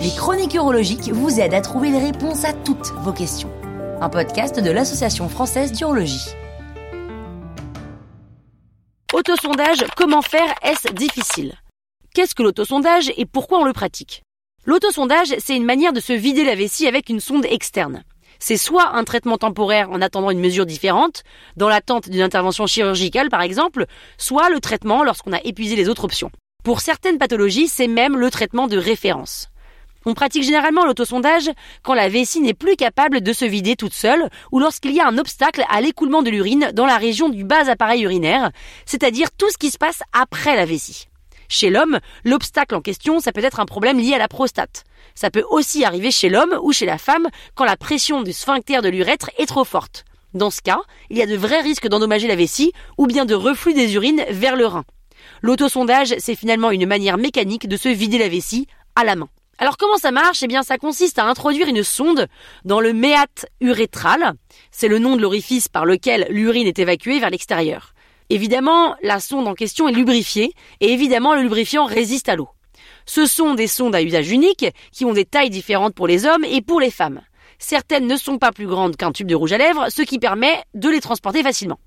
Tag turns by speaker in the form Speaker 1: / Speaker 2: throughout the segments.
Speaker 1: Les chroniques urologiques vous aident à trouver les réponses à toutes vos questions. Un podcast de l'Association française d'urologie.
Speaker 2: Autosondage, comment faire Est-ce difficile? Qu'est-ce que l'autosondage et pourquoi on le pratique? L'autosondage, c'est une manière de se vider la vessie avec une sonde externe. C'est soit un traitement temporaire en attendant une mesure différente, dans l'attente d'une intervention chirurgicale par exemple, soit le traitement lorsqu'on a épuisé les autres options. Pour certaines pathologies, c'est même le traitement de référence. On pratique généralement l'autosondage quand la vessie n'est plus capable de se vider toute seule ou lorsqu'il y a un obstacle à l'écoulement de l'urine dans la région du bas appareil urinaire, c'est-à-dire tout ce qui se passe après la vessie. Chez l'homme, l'obstacle en question, ça peut être un problème lié à la prostate. Ça peut aussi arriver chez l'homme ou chez la femme quand la pression du sphincter de l'urètre est trop forte. Dans ce cas, il y a de vrais risques d'endommager la vessie ou bien de reflux des urines vers le rein. L'autosondage, c'est finalement une manière mécanique de se vider la vessie à la main. Alors comment ça marche? Eh bien ça consiste à introduire une sonde dans le méate urétral, c'est le nom de l'orifice par lequel l'urine est évacuée vers l'extérieur. Évidemment, la sonde en question est lubrifiée et évidemment le lubrifiant résiste à l'eau. Ce sont des sondes à usage unique qui ont des tailles différentes pour les hommes et pour les femmes. Certaines ne sont pas plus grandes qu'un tube de rouge à lèvres, ce qui permet de les transporter facilement.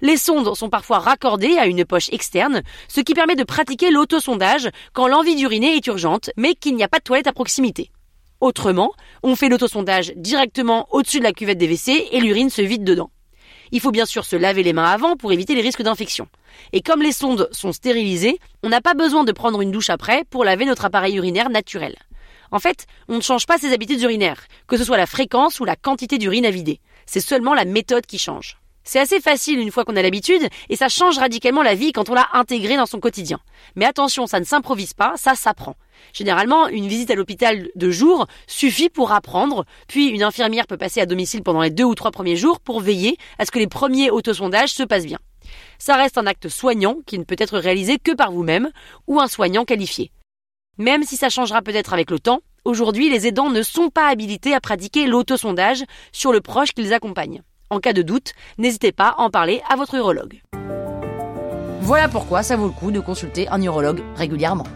Speaker 2: Les sondes sont parfois raccordées à une poche externe, ce qui permet de pratiquer l'autosondage quand l'envie d'uriner est urgente, mais qu'il n'y a pas de toilette à proximité. Autrement, on fait l'autosondage directement au-dessus de la cuvette des WC et l'urine se vide dedans. Il faut bien sûr se laver les mains avant pour éviter les risques d'infection. Et comme les sondes sont stérilisées, on n'a pas besoin de prendre une douche après pour laver notre appareil urinaire naturel. En fait, on ne change pas ses habitudes urinaires, que ce soit la fréquence ou la quantité d'urine à vider. C'est seulement la méthode qui change. C'est assez facile une fois qu'on a l'habitude et ça change radicalement la vie quand on l'a intégré dans son quotidien. Mais attention, ça ne s'improvise pas, ça s'apprend. Généralement, une visite à l'hôpital de jour suffit pour apprendre, puis une infirmière peut passer à domicile pendant les deux ou trois premiers jours pour veiller à ce que les premiers autosondages se passent bien. Ça reste un acte soignant qui ne peut être réalisé que par vous-même ou un soignant qualifié. Même si ça changera peut-être avec le temps, aujourd'hui les aidants ne sont pas habilités à pratiquer l'autosondage sur le proche qu'ils accompagnent. En cas de doute, n'hésitez pas à en parler à votre urologue.
Speaker 1: Voilà pourquoi ça vaut le coup de consulter un urologue régulièrement.